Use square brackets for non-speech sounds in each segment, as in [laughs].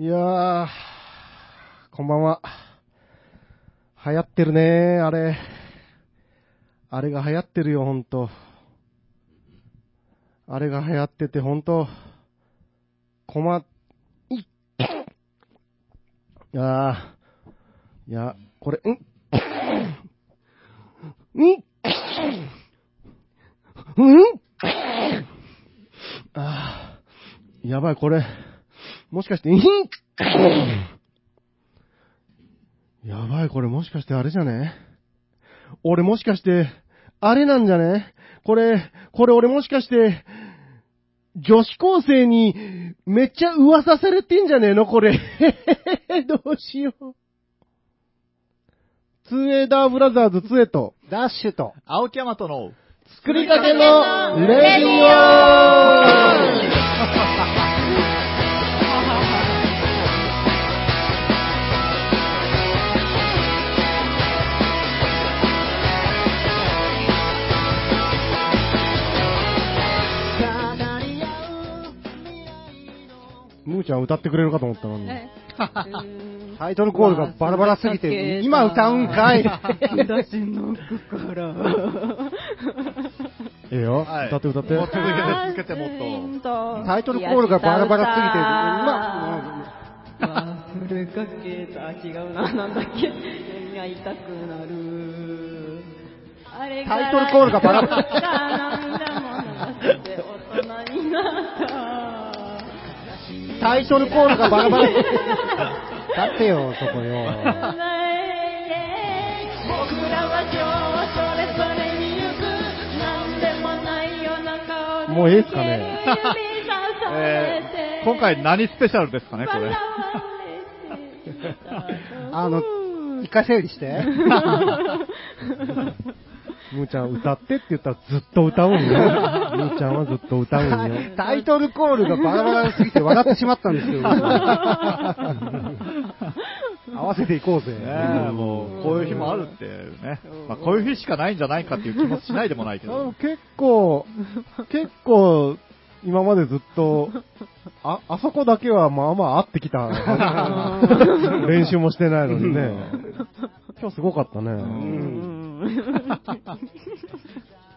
いやー、こんばんは。流行ってるねあれ。あれが流行ってるよ、ほんと。あれが流行ってて、ほんと、困っ、いっ、あー、いや、これ、んっ、ん、うんあー、やばい、これ、もしかして、んやばい、これもしかしてあれじゃね？俺もしかして、あれなんじゃね？これ、これ俺もしかして、女子高生にめっちゃ噂されてんじゃねえの？これ。[laughs] どうしよう。ツーエーダーブラザーズツエと、ダッシュと、青木山との、作りかけのレディオ [laughs] ムーちゃん歌ってくれるかと思ったのに。[laughs] タイトルコールがバラバラすぎて、今歌うんかい。私の心。ええよ、はい歌って歌って。続けて続けてもっと。タイトルコールがバラバラすぎて、今、忘れかけた、違うな、なんだっけ。目が痛くなる。あれタイトルコールがバラバラ [laughs] 大人になった。タイトルコールがバラバラ。[laughs] だってよ、そこよ。もうな顔ですかねえー、今回何スペシャルですかね、これ。あの、一回整理して。[laughs] ムーちゃん歌ってって言ったらずっと歌うんよ。ムーちゃんはずっと歌うんよ。[laughs] タイトルコールがバラバラすぎて笑ってしまったんですよ。[laughs] 合わせていこうぜ。ねえ、もう、こういう日もあるってね。まあ、こういう日しかないんじゃないかっていう気もしないでもないけど。結構、結構、今までずっと、あ、あそこだけはまあまあ合ってきた。[laughs] 練習もしてないのにね。今日すごかったね。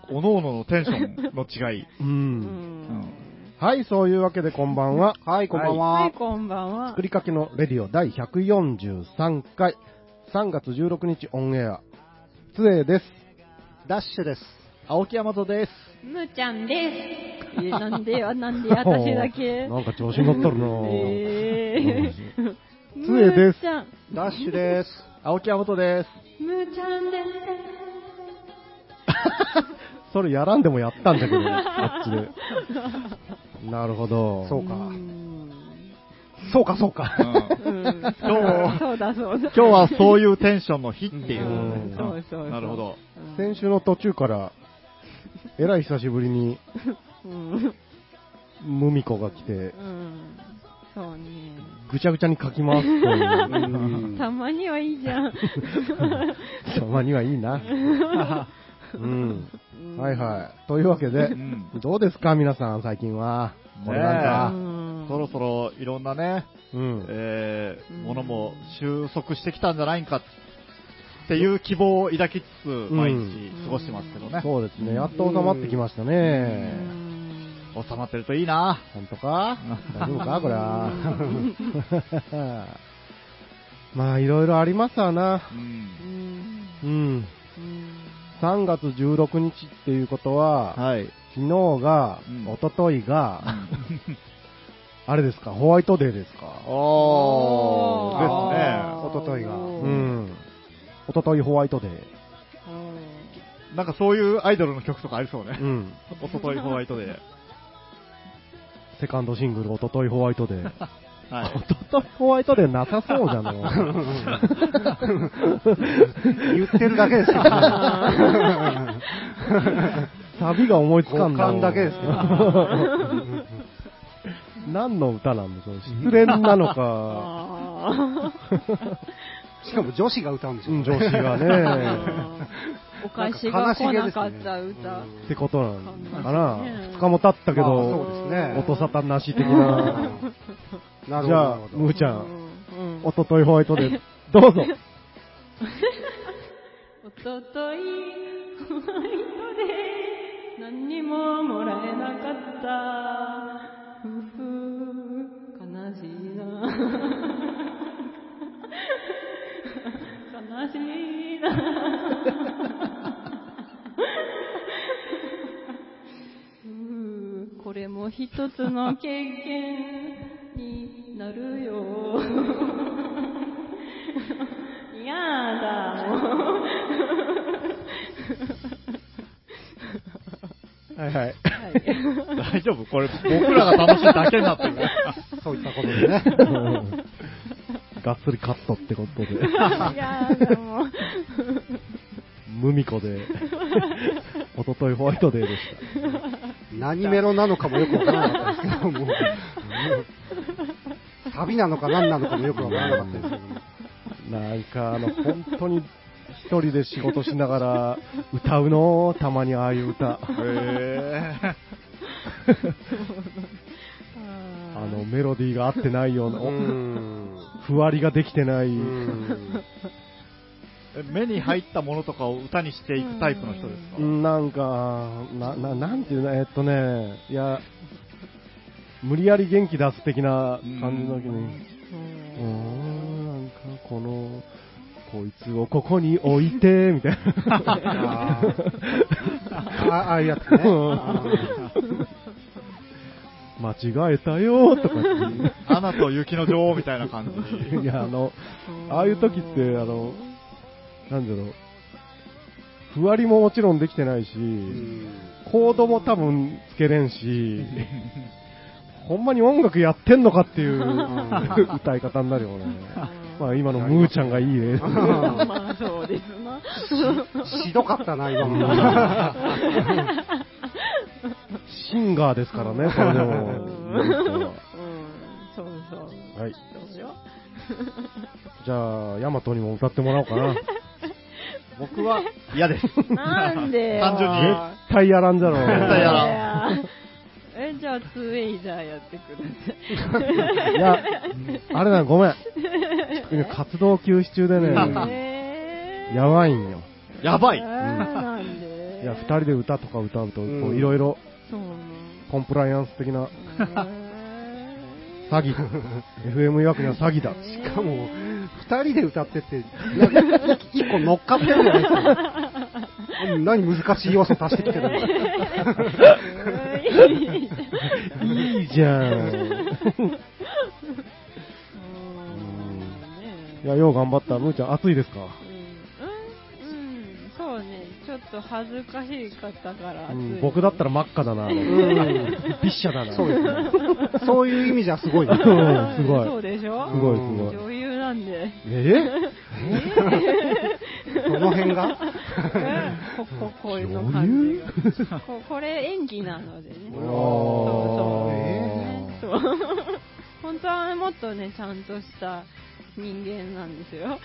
おのおののテンションの違い。う。うんんはい、そういうわけでこんばんは。はい、こんばんはい、は。こんばんは作。りかけのレディオ第143回、3月16日オンエア、つえです。ダッシュです。青木山とです。むーちゃんです。えなんでよ、なんでよ [laughs] 私だけ？なんか調子に乗っとるなえー、つえですダッシュです。青木山とです。むーちゃんです。それやらんでもやったんだけど、[laughs] こっちで。なるほど。そうか。うんそうか、そうか。うん [laughs] 今日。今日はそういうテンションの日っていう。うんそうそうそうなるほど。先週の途中から、えらい久しぶりに、うん。ムミコが来てう、ん。そうね。ぐちゃぐちゃに書き回すという。[laughs] たまにはいいじゃん。たまにはいいな。うん。はいはい。というわけでう、んどうですか？皆さん、最近は。これなんうか。んそろそろいろんなね、うん。えーうんものも収束してきたんじゃないんかっていう希望を抱きつつ、毎日過ごしてますけどね。そうですね。やっと収まってきましたね。収まってるといいな。本当か？大丈夫か？これは。[laughs] [laughs] まあ、いろいろありますわな。うんうんうん。3月16日っていうことは、はい。昨日が、うん一昨日が、あれですか、ホワイトデーですか？おー、ですね。おとといがうん。一昨日ホワイトデー。なんかそういうアイドルの曲とかありそうねう。ん。おとといホワイトで。セカンドシングル、一昨日ホワイトデー。[laughs] はい。一昨日ホワイトデーなさそうじゃん、も [laughs] う言ってるだけですよ。[laughs] サビが思いつかんな。五感だけですよ [laughs] 何の歌なんでしょう？失恋なのか、あしかも女子が歌うんでしょ。うん女子がね、ーお菓子が来なかった歌。ってことなのかな？ね。二日も経ったけまあど、音沙汰なし的な。なるほど。じゃあむーちゃん、うんおとといホワイトで、[laughs] どうぞ。[laughs] おとといホワイトで何にももらえなかった。ふふ悲しいな。悲しいな。[laughs] ふうこれも一つの経験になるよ。やだもう。はいはい。はい。大丈夫？これ、僕らが楽しいだけになってる。そういったことでね。うん。がっつりカットってことで、やだもう。ムミコで、おとといホワイトデーでし何メロなのかもよくわからなかったですけども、旅なのか何なのかもよくわからなかったですけど。なんか、あの、本当に一人で仕事しながら [laughs] 歌うの？たまにああいう歌。へ [laughs] あの、メロディーが合ってないような、うーん。ふわりができてない。目に入ったものとかを歌にしていくタイプの人ですか？なんか、な、な、なんていうの、えっとね、いや、無理やり元気出す的な感じの時に、うーん、なんかこの、こいつをここに置いて、みたいな。[laughs] あー。あああいうやつね。間違えたよとかアナと雪の女王みたいな感じ。いや、あの、ああいう時って、あの、なんだろう、ふわりももちろんできてないし、うん。コードも多分つけれんし、ほんまに音楽やってんのかっていう [laughs] 歌い方になるよね。まあ今のムーちゃんがいい例。まあそうですな。しどかったな、今も。シンガーですからね、それでも。そうそう。はい。そうよ。じゃあ、ヤマトにも歌ってもらおうかな。僕は嫌です。なんでよ。単純に絶対やらんじゃろ。絶対やらんん。え、じゃあ、ツーエイザーやってください。いや、あれだ、ごめん。今活動休止中でね、えーやばいんよ。やばいえーなんでいや、二人で歌とか歌うと、いろいろ。コンプライアンス的なえー詐欺。FM 曰くには詐欺だ。しかも、二人で歌ってって、一個乗っかってるじゃないですか。[laughs] 何難しい要素足してきてるのいいじゃ [laughs] ん。いや、よう頑張った。むーちゃん、暑いですか？うん、うん、そうね、ちょっと恥ずかしかったから、うん僕だったら真っ赤だな。[laughs] ビッシャだな。そうですね。そういう意味じゃすごいです。うんすごいそうでしょ？すごいすごい。女優なんで。えど [laughs] の辺が？こここういうの感じが。ここれ演技なのでね。そうそう。本当はもっとね、ちゃんとした人間なんですよ。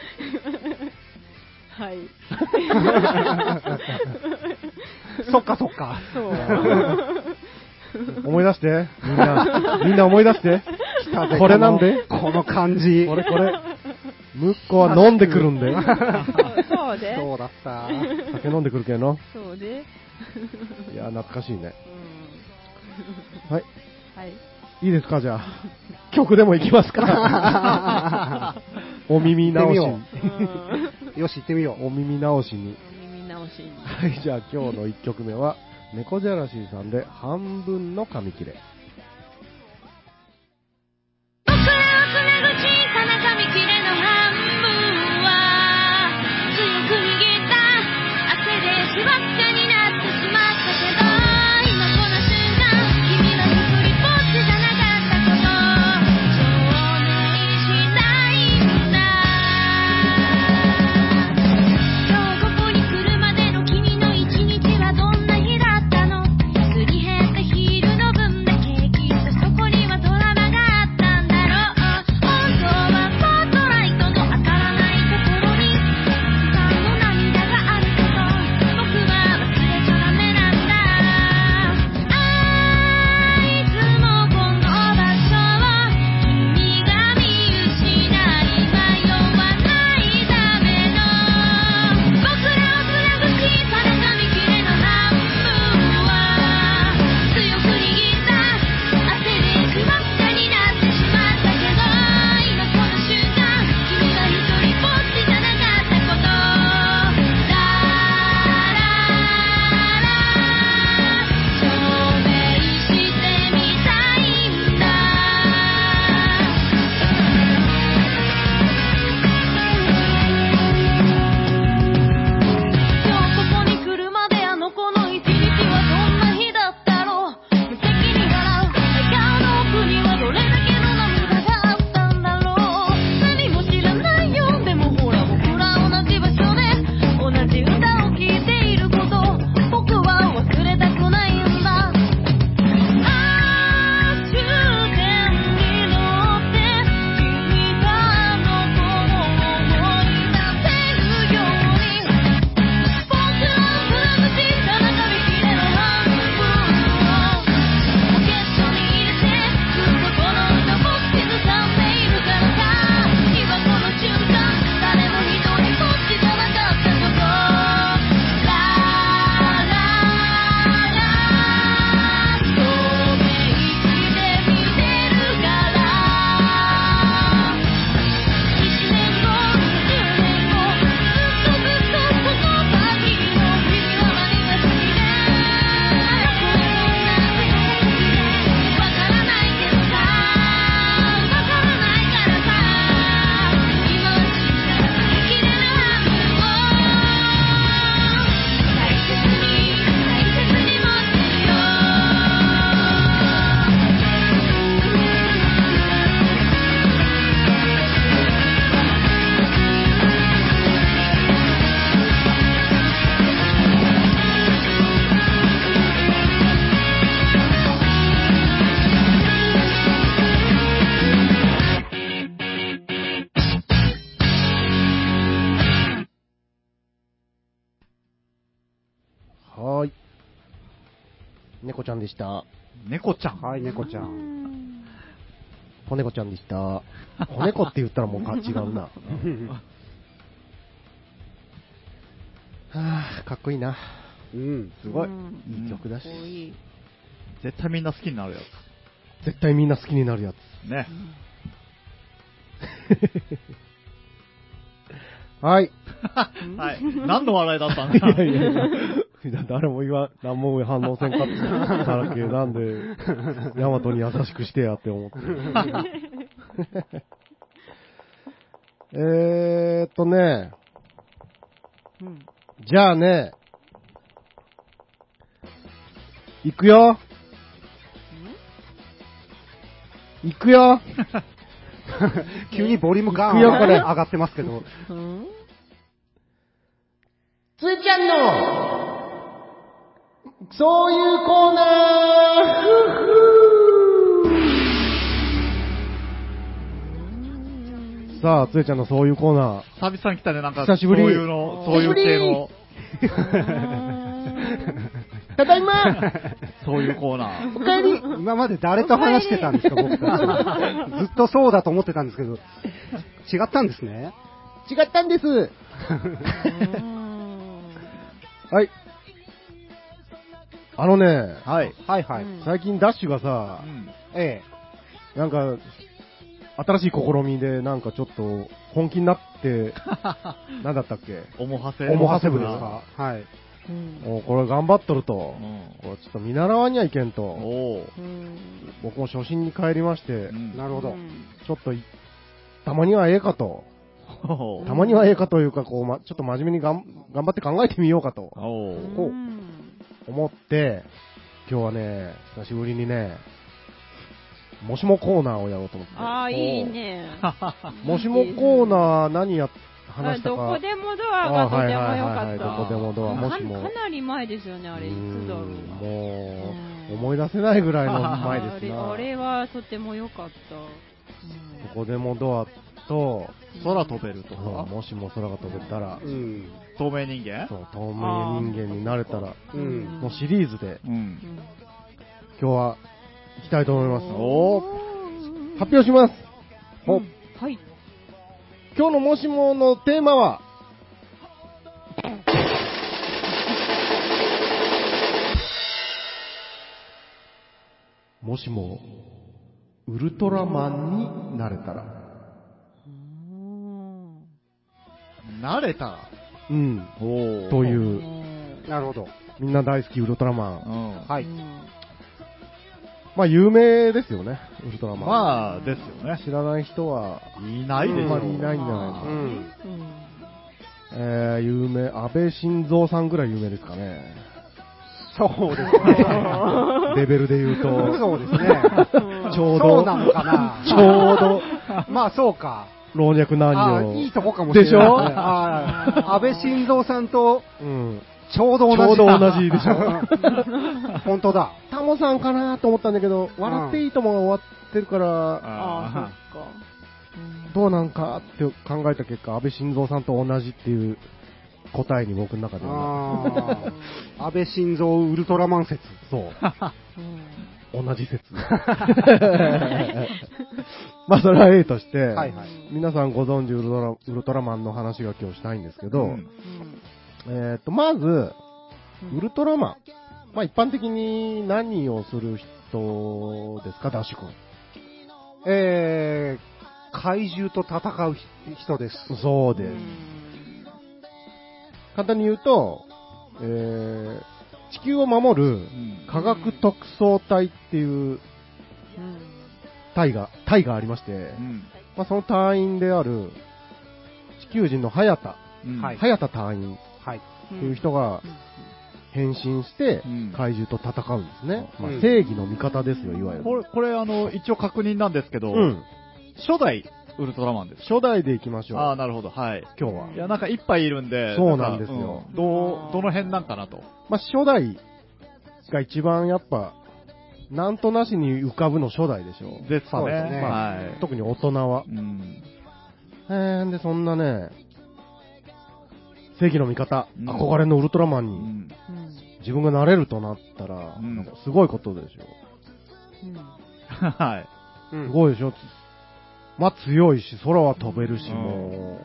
はい。[laughs] そっかそっか。そう。思い出して。みんな、みんな思い出して。これなんで？この感じ。これこれ。むっこは飲んでくるんで。そうそうで。そうだった。酒飲んでくるけど。そうで。いや、懐かしいね。うんはい。はい。いいですか、じゃあ。曲でも行きますか。[laughs] お耳直しよし、行ってみよう。お耳直しに。耳直しに。はい、じゃあ今日の1曲目は、猫じゃらしさんで半分の紙切れ。でした。猫ちゃん。はい、猫ちゃん。子猫ちゃんでした。[laughs] 子猫って言ったらもうか違うな。[laughs] はぁ、かっこいいな。うん。すごい。うんいい曲だし絶対みんな好きになるや絶対みんな好きになるやつ。つ。ね。[laughs] はい。[laughs] はい。何の笑いだったんだ？いやいやいや、誰も言わ、何も反応せんかったからけ、なんで、ヤマトに優しくしてやって思って。[laughs] えーっとね、うん。じゃあね、行くよ。行くよ。[laughs] 急にボリュームガーン上がってますけど。うん？つーちゃんの、そういうコーナー。ふふさあ、つーちゃんのそういうコーナ久々に来たね、なんか、久しぶり。そういうの、そういう系の、ー。ただいま。そういうコーナー。おかえり。今まで誰と話してたんですか、僕。たち。ずっとそうだと思ってたんですけど、違ったんですね。違ったんですはい。あのね、はい。はいはい。うん最近ダッシュがうさ、ん。えなんか、新しい試みで、なんかちょっと、本気になって、[laughs] なんだったっけ？おもはせ。え。おもはせ部部ですか？かはい。うんもうこれ頑張っとるとう、ん。これちょっと見習わにはいけんと。うん僕も初心に帰りましてう、んなるほど。ちょっとい、たまにはええかと、たまにはええかというか、こう、ま、ちょっと真面目にがん頑張って考えてみようかとおー。ほううん思って、今日はね、久しぶりにね、もしもコーナーをやろうと思って。ああ、いいね。[laughs] もしもコーナー何や、話したか。どこでもドアがとてもよかあはいはいはいはいった。どこでもドアもしもかかなり前ですよね、あれ、いつだろう。もう、うん思い出せないぐらいの前ですな。あれあれはとても良かった。どこでもドアと、空飛べるとか。もしも空が飛べたら、うん。透明人間？そう透明人間になれたら、うん。のシリーズで、うん。うん今日は行きたいと思います。おー。発表します。ほはい。今日のもしものテーマは、もしも、ウルトラマンになれたら。慣れたら。うん。というう、なるほど。みんな大好きウルトラマン。うん。はい。まあ有名ですよね、ウルトラマン。まあ、ですよね。知らない人はいないでしょ。あんまりいないんじゃないかな。うん。えー、有名、安倍晋三さんぐらい有名ですかね。そうですね。[laughs] レベルで言うと。そうですね。[laughs] ちょうど、そうなのかな。ちょうど、[laughs] まあそうか。老若男あ女。いいとこかもしれない、ね。でしょ？安倍晋三さんとうん。ちょうど同じ。ちょうど同じでしょ？[laughs] 本当だ。タモさんかなと思ったんだけど、笑っていいともが終わってるから、ああ、そどうなんかって考えた結果、安倍晋三さんと同じっていう答えに僕の中では安倍晋三ウルトラマン説。そう。[laughs] うん同じ説。[laughs] まあ、それは A として、はいはい。皆さんご存知ウルトラウルトラマンの話が今日したいんですけど、うんえっと、まず、ウルトラマン。まあ、一般的に何をする人ですか、ダッシュ君。えー、怪獣と戦う人です。そうです。うん簡単に言うと、えー、地球を守るうん科学特捜隊っていううん隊が、隊がありまして、うんまあ、その隊員である地球人の早田、うんはい早田隊員はい。う人が変身してうん怪獣と戦うんですね。まあうん正義の味方ですよ、いわゆる。これ、これあの、一応確認なんですけど、うん。初代ウルトラマンです。初代で行きましょう。ああ、なるほど、はい。今日は。いや、なんかいっぱいいるんで、そうなんですよかうんどう、どの辺なんかなと。まあ、初代が一番やっぱ、なんとなしに浮かぶの初代でしょ。ですかね。そうですねはい。特に大人は。うん。えー、で、そんなね、正義の味方、うん憧れのウルトラマンに、うん。自分がなれるとなったら、うんすごいことでしょ。[laughs] はい。うんすごいでしょ。まあ強いし、空は飛べるし、うんも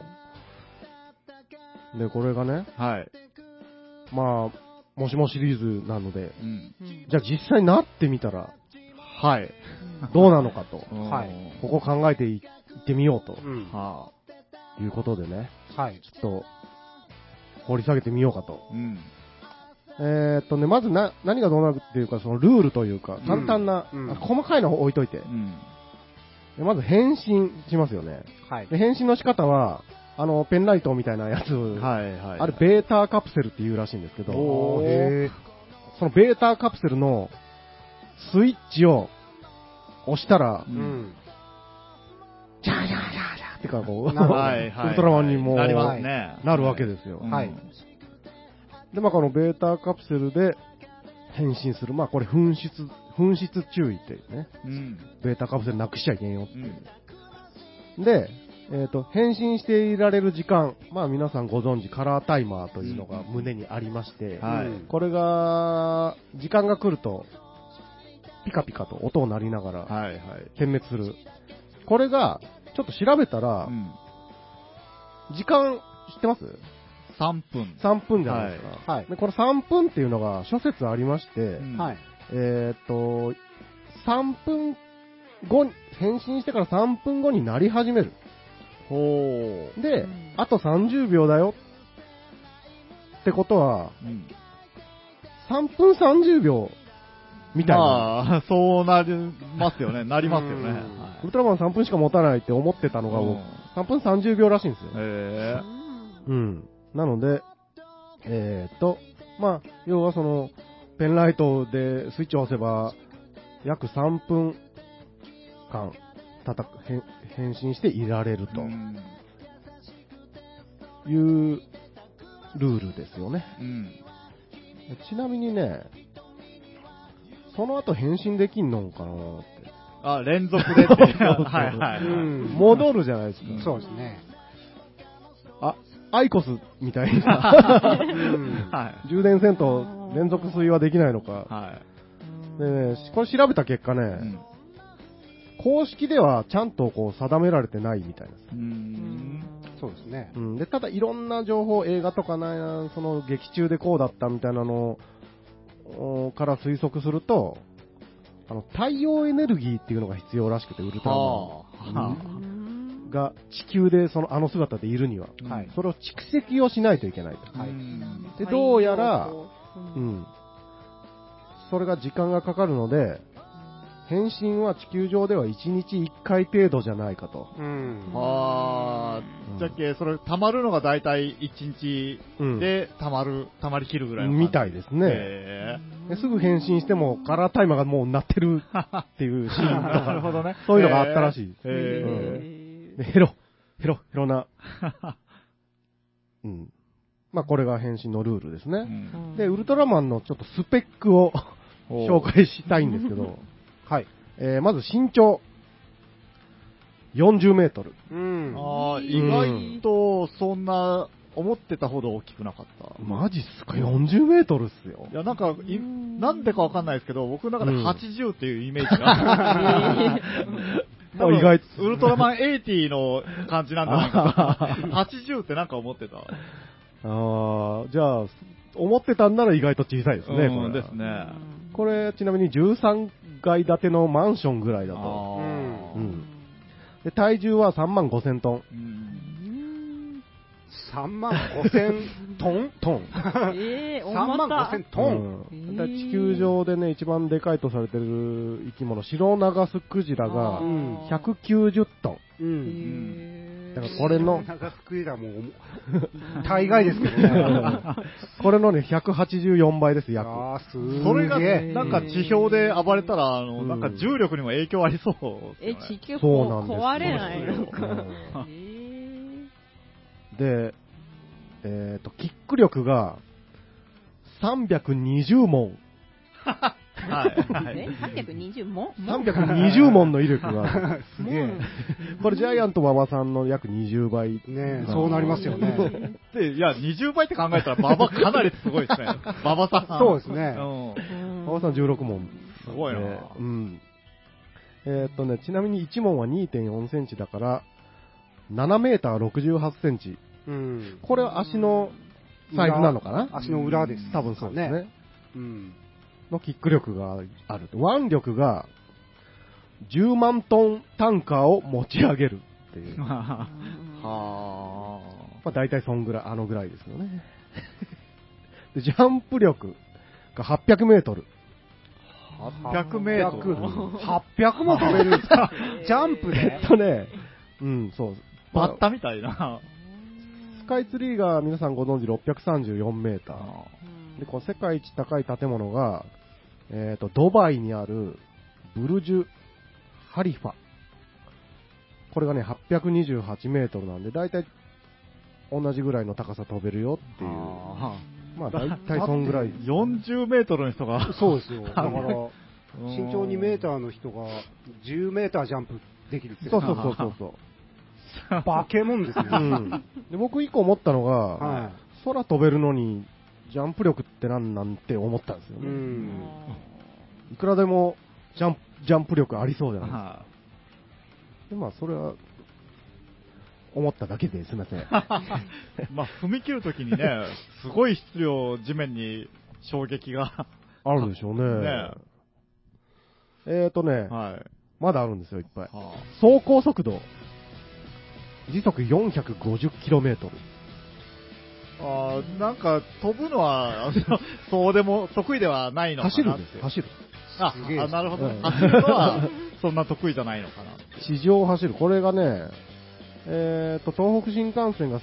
う。で、これがね、はい。まあ、もしもシリーズなので、うん。じゃあ実際になってみたら、はい。どうなのかと、[laughs] はいここ考えていってみようとうん。はいうことでね、はい。ちょっと、掘り下げてみようかと。あ。うん。えーっとね、まずな、何がどうなるっていうか、そのルールというか、簡単な、うんあ細かいの置いといてう。ん。でまず変身しますよね。はい。で、変身の仕方は、あの、ペンライトみたいなやつ、はいはい。あれ、ベータカプセルっていうらしいんですけど、おーへそのベータカプセルのスイッチを押したらう、んん。ジャージャージャージャーってか、こう、なるほどはいはい。ウルトラマンにもなりますね。なるわけですようんはいで、まあ、このベータカプセルで変身する。まあ、これ、紛失、紛失注意っていうね。うん。ベータカプセルなくしちゃいけんよってういう。ん。で、えっ、と、変身していられる時間。まあ、皆さんご存知、カラータイマーというのが胸にありまして、はいうんこれが、時間が来ると、ピカピカと音を鳴りながら、はいはい。点滅する。これが、ちょっと調べたらう、ん。時間、知ってます？3分。3分じゃないですか。はい。で、この3分っていうのが諸説ありまして、うんはい。えーっと、3分後に、変身してから3分後になり始める。ほでうん、あと30秒だよ。ってことは、う。うん。3分30秒みたいな。まあ、そうなりますよね。なりますよね。ウルトラマン3分しか持たないって思ってたのが、もう3分30秒らしいんですよ。へうん。なので、えーっと、まあ、要はその、ペンライトでスイッチを押せば、約3分間、叩く、変変身していられる。というルールですよね。うん。ちなみにね、その後変身できんのかなって。あ、連続でって [laughs] はいはいはい。うん戻るじゃないですか。そうですね。あ、アイコスみたいな。[laughs] 充電せんと連続吸いはできないのか。はでね、これ調べた結果ね、い。うん。公式ではちゃんとこう定められてないみたいです。うーん。そうですね。うん、でただいろんな情報、映画とかな、その劇中でこうだったみたいなのおから推測すると、あの太陽エネルギーっていうのが必要らしくて、ウルトラマンが地球でそのあの姿でいるには、あ。はいそれを蓄積をしないといけないと。はいうんで、どうやら、ううんん、それが時間がかかるので、変身は地球上では1日1回程度じゃないかと。うん。あうんー、じゃっけ、それ、溜まるのが大体1日うんで溜まる、溜まりきるぐらい。みたいですね。すぐ変身してもカラータイマーがもう鳴ってる [laughs] っていうシーンとーなるほか、どね。そういうのがあったらしい。へでヘロ、ヘロ、ヘロな。[laughs] うん。まあこれが変身のルールですー。うね。んで、ウルトラマンのちょっとスペックをお [laughs] [laughs] 紹介したいんですけど、はい。えーまず身長。40メートル。うん。あー、意外と、そんな、思ってたほど大きくなかった。マジっすか ?40 メートルっすよい。や、なんか、いなんでかわかんないですけど、僕の中でうん80っていうイメージが。[laughs] 多分あ意外ウルトラマン80の感じなんじゃないかな。80ってなんか思ってた。ああ、じゃあ、思ってたんなら意外と小さいですね、これ。うんですね。これ、ちなみに13階建てのマンションぐらいだと。うんで、体重は3万5 [laughs] 千トン。うん3万5千トン？トン？ええ、3万5千トン？うん地球上でね、一番でかいとされてる生き物、シロナガスクジラがうん190トン。うん。だからこれの、長すくいだもう、[laughs] 大概ですけどね。[laughs] これのね、184倍です、約。あー、す。それが、なんか地表で暴れたら、あの、うんなんか重力にも影響ありそうえ。地球壊れないのか。うんえで、えっ、と、キック力が320問。[laughs] はい。はい。え ?320 も320問の威力が。[laughs] すげえ。これジャイアント馬場さんの約20倍。ねそうなりますよね。で、いや、20倍って考えたら、馬場かなりすごいですね。[laughs] 馬場さん。そうですねうん。馬場さん16問。すごいなねうん。えーっとね、ちなみに1問は2.4センチだから、7メーター68センチ。うん。これは足のサイズなのかな？足の裏です。多分そうですね。うん。のキック力がある。腕力が10万トンタンカーを持ち上げるっていう。ま [laughs] はあ大体そんぐらい、あのぐらいですよね。[laughs] で、ジャンプ力が800メートル。あ。800メートル？800も飛べるんですかジャンプで [laughs] えっとね、うん、そう。バッタみたいな。スカイツリーが皆さんご存知634メーター。で、この世界一高い建物が、えっ、と、ドバイにあるブルジュ・ハリファ。これがね、828メートルなんで、だいたい同じぐらいの高さ飛べるよっていう。あまあ、だいたいそんぐらい。ー40メートルの人が。[laughs] そうですよ。だから、うん身長2メーターの人が10メータージャンプできるって。そうそうそうそうそう。バケモンですね。うん、で僕一個思ったのが、は空飛べるのにジャンプ力ってなんなんて思ったんですよい。うね。ん。いくらでもジャンプジャンプ力ありそうじゃないですか。はでまあ、それは、思っただけですいません。い [laughs] まあ、踏み切るときにね、すごい質量、地面に衝撃が。あるでしょうね。ねえーとね、はい。まだあるんですよ、いっぱい。は走行速度、時速 450km。あーなんか、飛ぶのは、[laughs] そうでも、得意ではないのかな。走るんですよ、走る。あすげえあ、なるほど。走るのは、そんな得意じゃないのかな。地上を走る。これがね、えーと、東北新幹線が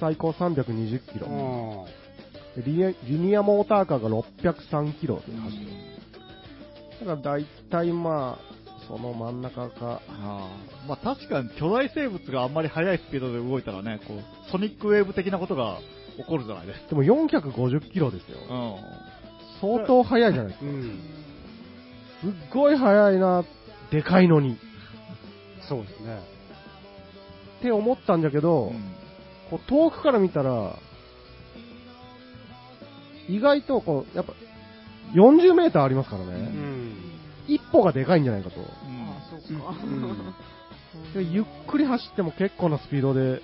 最高 320km。リニアリニアモーターカーが 603km で走る。だから大体まあ、その真ん中か。あーまあ確かに巨大生物があんまり速いスピードで動いたらね、こう、ソニックウェーブ的なことが起こるじゃないですか。でも 450km ですよ。うん。相当速いじゃないですか。うん。すっごい速いな、でかいのに。そうですね。って思ったんだけど、うんこう遠くから見たら、意外とこう、やっぱ、40メーターありますからうね。ん。一歩がでかいんじゃないかと。うんあそうか。でゆっくり走っても結構なスピードで、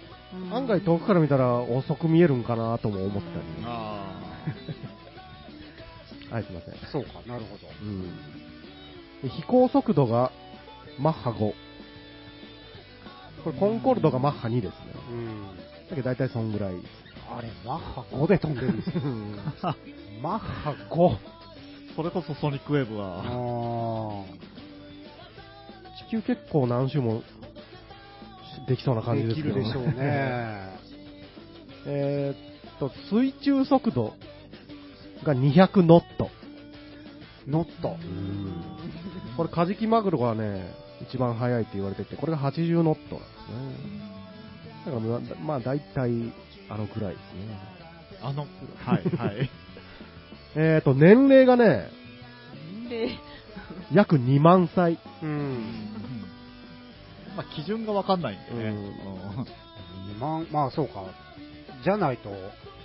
案外遠くから見たら遅く見えるんかなとも思ったり。あはい、[laughs] すいません。そうか、なるほど。うん。で飛行速度がマッハ5。これコンコルドがマッハ2ですね。うん。だけど大体そんぐらい。あれ、マッハ5で飛んでるんですよ。あ。[laughs] マッハ 5? それこそソニックウェーブあが。ー地球結構何周もできそうな感じでですきけどるでしょうね。えーっと、水中速度が200ノット。ノット。これカジキマグロがね、一番速いって言われてて、これが80ノットなんですね。だからまあ、まあ大体、あのくらいですね。あの、はい、はい。[laughs] えーっと、年齢がね、で、約2万歳。うん。まあ、基準がわかんないんでね。うんうん2万、まあそうか。じゃないと、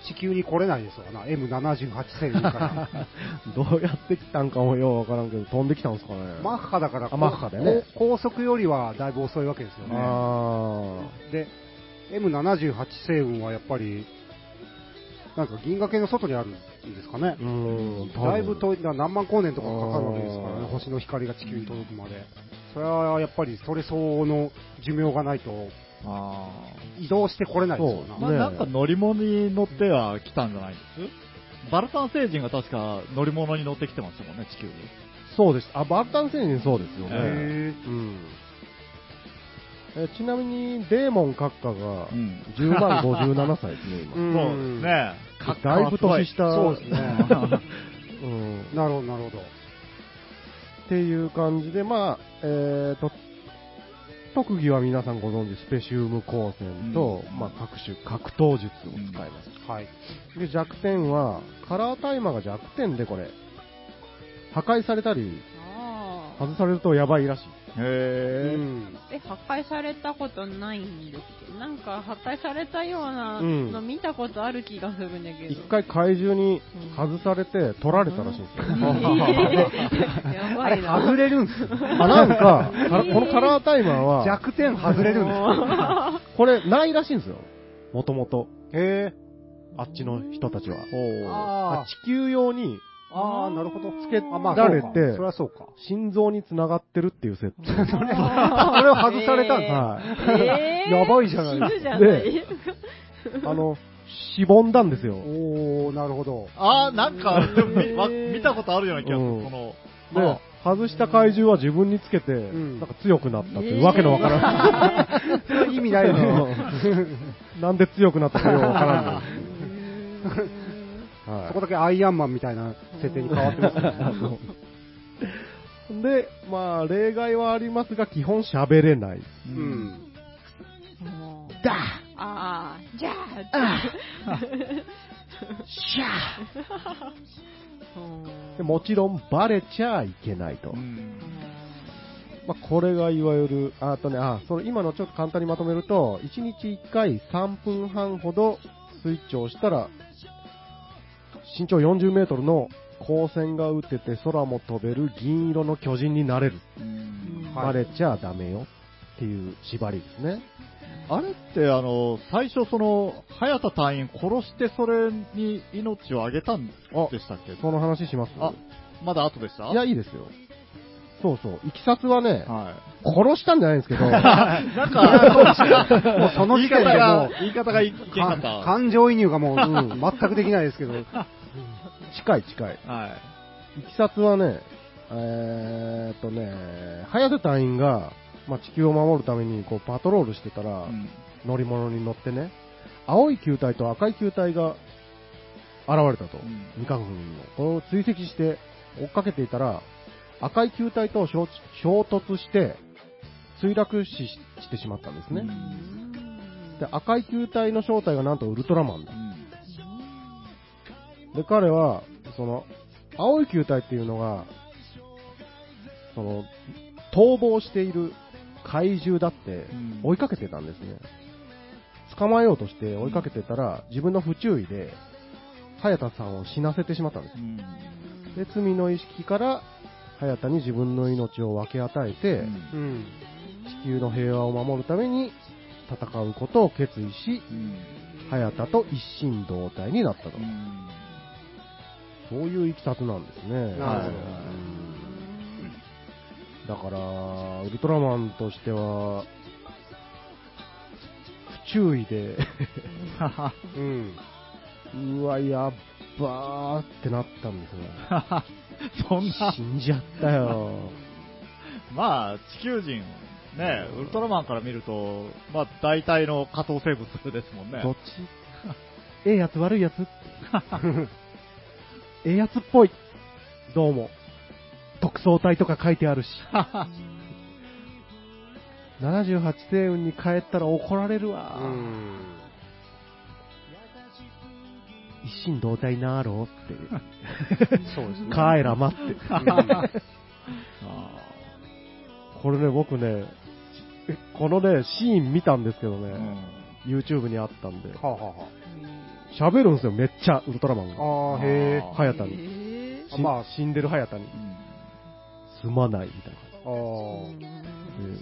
地球に来れないですわな。M78 星雲から。[laughs] どうやって来たんかもようわからんけど、飛んできたんですかね。マッハだから、あマッハでね高速よりはだいぶ遅いわけですよね。あで、M78 星雲はやっぱり、なんか銀河系の外にあるんですかねー。。うーん、だいぶ遠い、何万光年とかかかるわけですからね、星の光が地球に届くまで。それはやっぱりそれ相応の寿命がないとあ移動してこれないですよあ。な。まあ、ねなんか乗り物に乗っては来たんじゃないです？バルタン星人が確か乗り物に乗ってきてましたもんね、地球に。そうです。あ、バルタン星人そうですよね。へうん。えちなみに、デーモン閣下がうん10万57歳ですね、うん今。そうですね。だいぶ年下。そうですね。[laughs] うん。なるほど、なるほど。っていう感じで、まあ、えーと、特技は皆さんご存知、スペシウム光線と、うんまあ、各種格闘術を使います。はい。で、弱点は、カラータイマーが弱点でこれ、破壊されたり、外されるとやばいらしい。うへん。え、破壊されたことないんですけど、なんか破壊されたようなうんの見たことある気がするんだけど。一回怪獣に外されて取られたらしいんですよ。やあれ、ばいな。外れるんすあ、なんか、かこのカラータイマーは、弱点外れるんですこれないらしいんですよ。もともと。へえ。あっちの人たちは。あ地球用にあ、ああ、なるほど。つけあ、まあ、られてそりゃそうか。心臓に繋がってるっていう設定。[laughs] [laughs] それを外されたんだ。はい。えーやばいじゃない死ぬじゃない。で [laughs] あの、しぼんだんですよ。おー、なるほど。あー、なんか、見たことあるような気がする。うんこの、で、外した怪獣は自分につけて、んなんか強くなったっていうわけのわからない。それ意味ないよね。なんで強くなったかよくわからんの。そはこだけアイアンマンみたいな設定に変わってますね。[laughs] い。で、まあ、例外はありますが、基本喋れない。う。うんん。もうだああ、じゃあ、[laughs] シャうんでもちろん、バレちゃいけないと。うんまあ、これがいわゆる、ああとね、あ、その今のちょっと簡単にまとめると、1日1回3分半ほどスイッチを押したら、身長40メートルの光線が打てて空も飛べる銀色の巨人になれる。バレちゃダメよっていう縛りですね。あれって、あの、最初その、早田隊員殺してそれに命をあげたんでしたっけ？その話しますあ、まだ後でした？いや、いいですよ。そうそう。いきさつはね、は殺したんじゃないんですけど、い。[laughs] なんか、もうその時点でもう、言い方がいけなかっかた。感情移入がもう、うん全くできないですけど。[laughs] 近い近い。はいきさつはね、えーっとね、早瀬隊員が、まあ、地球を守るためにこうパトロールしてたら、い。うん乗り物に乗ってね、青い球体と赤い球体が現れたと。うん未確認の。これを追跡して追っかけていたら、赤い球体と衝衝突して、墜落死してしまったんですね。で、赤い球体の正体がなんとウルトラマンだう。んで、彼は、その、青い球体っていうのが、その、逃亡している怪獣だってうん追いかけてたんですね。捕まえようとして追いかけてたら、自分の不注意で、早田さんを死なせてしまったんですう。んで、罪の意識から、早田に自分の命を分け与えて、うん。地球の平和を守るために戦うことを決意し、うん早田と一心同体になったと。うんそういういきさつなんですね。なるほどうんだから、ウルトラマンとしては、不注意で、うん。うわ、やっばーってなったんですね。[laughs] そんな、死んじゃったよ。[laughs] まあ、地球人、ね、ウルトラマンから見ると、まあ、大体の下等生物ですもんね。どっち？[laughs] ええやつ悪いやつええやつっぽい。どうも。特捜隊とか書いてあるし。78星雲に帰ったら怒られるわ。うん。一心同体なろうって。[laughs] そうですね。帰らまって。あこれね、僕ね、このね、シーン見たんですけどね、ーうん YouTube にあったんで、はあ、はあは喋るんですよ、めっちゃ、ウルトラマンが。あ、ああ、へえ。あ早田に。まあ死んでる早田に。うんすまない、みたいな。ああ。で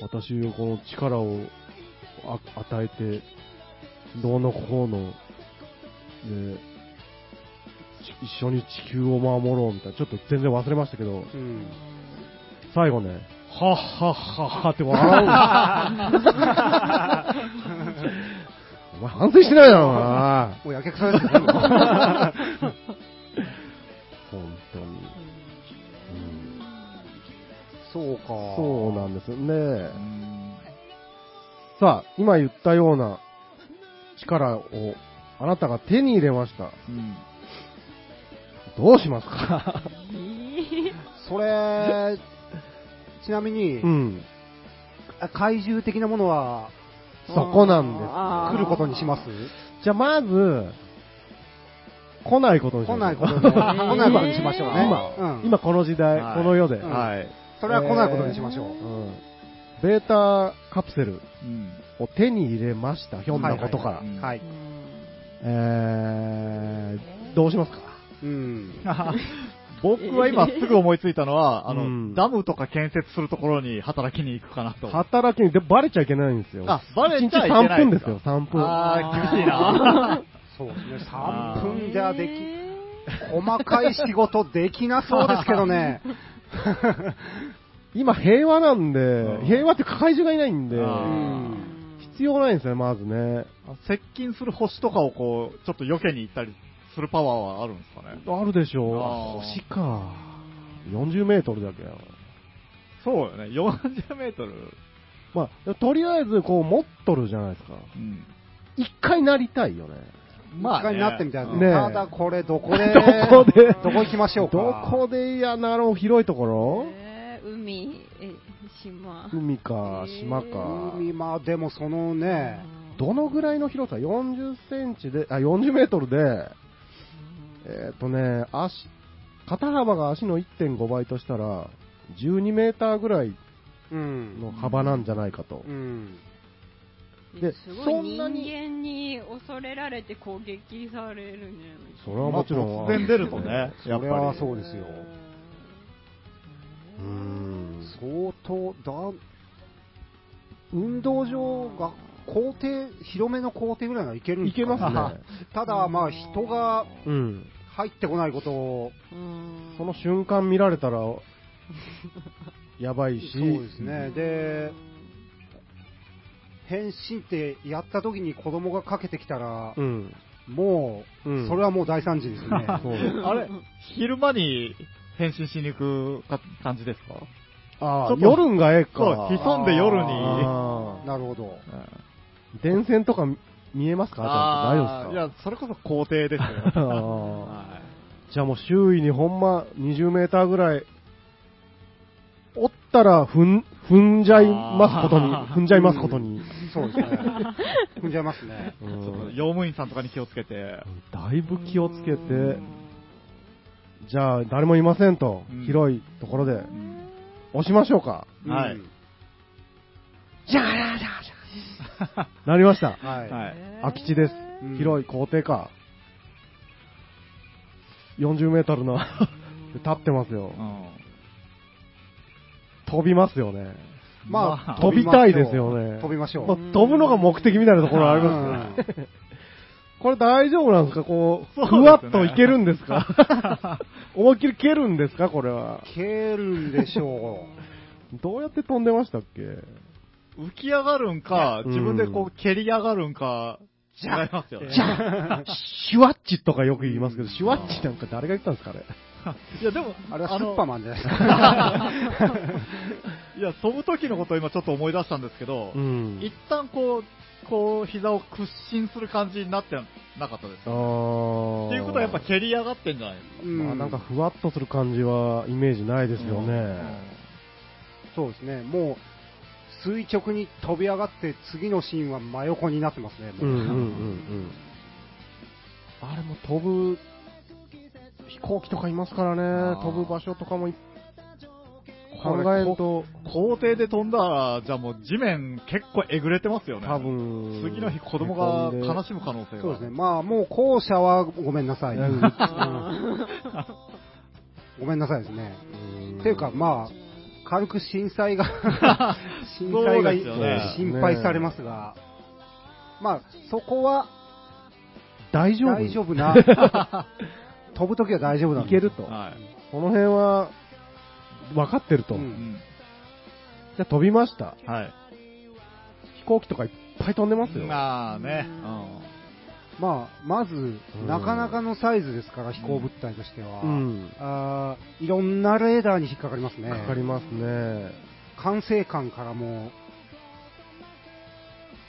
私をこの力をあ与えて、どうのこうの、で、ち一緒に地球を守ろうみたいな、ちょっと全然忘れましたけど、うん。最後ね、はっはっはっはって笑う。[laughs] お前反省してないだろうな [laughs] もうやけくそですよ、[laughs] 本当に。うんそうか。そうなんですよね。うんさあ、今言ったような力をあなたが手に入れました。うんどうしますか？[laughs] それ、ちなみに、うん。あ怪獣的なものはそこなんです。来ることにします？じゃあまず、来ないことにしましょう。来ないことに、[laughs] 来ないことにしましょうね。今、うん今この時代、はいこの世で。うんはい。それは来ないことにしましょう。うんベータカプセルうん。を手に入れました、ひょんなことから。はいはいはい。えー、どうしますか？うん。[laughs] 僕は今すぐ思いついたのは、あの、うんダムとか建設するところに働きに行くかなと。働きに、でバレちゃいけないんですよ。あバレちゃいけない1日3分ですよ、3分。あー、厳しいな。[laughs] そうですね。3分じゃでき、細かい仕事できなそうですけどね。[laughs] 今平和なんで、うん平和って怪獣がいないんで。必要ないんですね、まずね。接近する星とかをこう、ちょっと避けに行ったりするパワーはあるんですかね。あるでしょう。あーあ星か。40メートルだけや。そうよね、40メートル。まあ、とりあえず、こう、持っとるじゃないですか。うん。一回なりたいよね。まあね一回になってみたいですねね。ただこれどこで、どこで？どこ行きましょうか。どこでいやなろう、広いところ？えー海、え、島。海か、島か。海、まあでもそのね、どのぐらいの広さ ?40 センチで、あ、40メートルで、えっ、とね、足、肩幅が足の1.5倍としたら、12メーターぐらいうん。の幅なんじゃないかとう。ん。ですごいそんなに人間に恐れられて攻撃されるんじゃないそれはもちろん。まあ突然出るとね、[laughs] やっそれぱはり。そうですよ。うーん。相当だ、運動場が校庭、広めの校庭ぐらいならいけるんですか、いけますね。ただ、まあ人がうん。入ってこないことを、うんその瞬間見られたら、[laughs] やばいし、そうですね。で、変身ってやった時に子供がかけてきたら、うん。もう、うんそれはもう大惨事ですね。[laughs] あれ、昼間に変身しに行くか感じですか？ああ、夜がええそうか。、潜んで夜に。あなるほど。うんあ電線とか見えますか？大丈夫ですか？いや、それこそ校庭ですよ。[laughs] じゃあもう周囲にほんま20メーターぐらい、おったら踏ん、踏んじゃいますことに踏んじゃいますことに。そうですね。踏んじゃいますね。用務員さんとかに気をつけて。だいぶ気をつけて、じゃあ誰もいませんとうん、広いところで。う、ん。押しましょうか。はい。じゃあじゃあじゃあなりました。はい。はい。空き地です。うん広い校庭か。40メートルの [laughs] 立ってますよう。ん飛びますよね。まあ、飛びたいですよね飛びましょう。まあ飛ぶのが目的みたいなところありますね。[laughs] これ大丈夫なんですか？こう、ふわっといけるんですか？[laughs] 思いっきり蹴るんですか？これは。蹴るんでしょどうやって飛んでましたっけ？浮き上がるんか、うん自分でこう蹴り上がるんか、違いますよね。じゃあ、シュワッチとかよく言いますけど、シュワッチなんか誰が言ったんですかねいや、でも、う。あれはスッパーマンじゃないですか。[laughs] いや、飛ぶ時のことを今ちょっと思い出したんですけど、うん。一旦こう、こう、膝を屈伸する感じになってなかったです。あーっていうことはやっぱ蹴り上がってんじゃないですか。うんまあなんかふわっとする感じはイメージないですよね。そうですね。もう、垂直に飛び上がって、次のシーンは真横になってますね。もうんうんうんうん。あれも飛ぶ、飛行機とかいますからね飛ぶ場所とかもいこれ考えると、校庭で飛んだら、じゃあもう地面結構えぐれてますよね。多分、次の日子供が悲しむ可能性が。そうですね。まあ、もう後者はごめんなさい。うんうん [laughs] ごめんなさいですね。うんっていうか、まあ、軽く震災が [laughs] 震災がそうですよね心配されますが、まあ、そこは大丈夫大丈夫な、[laughs] 飛ぶときは大丈夫なんでいけると。はい。この辺は、分かってると。うんうん。じゃあ飛びました。はい。飛行機とかいっぱい飛んでますよ。まあね。まあ、まず、んなかなかのサイズですから、飛行物体としては。うん。あーいろんなレーダーに引っかかりますね。かかりますね。管制官からも、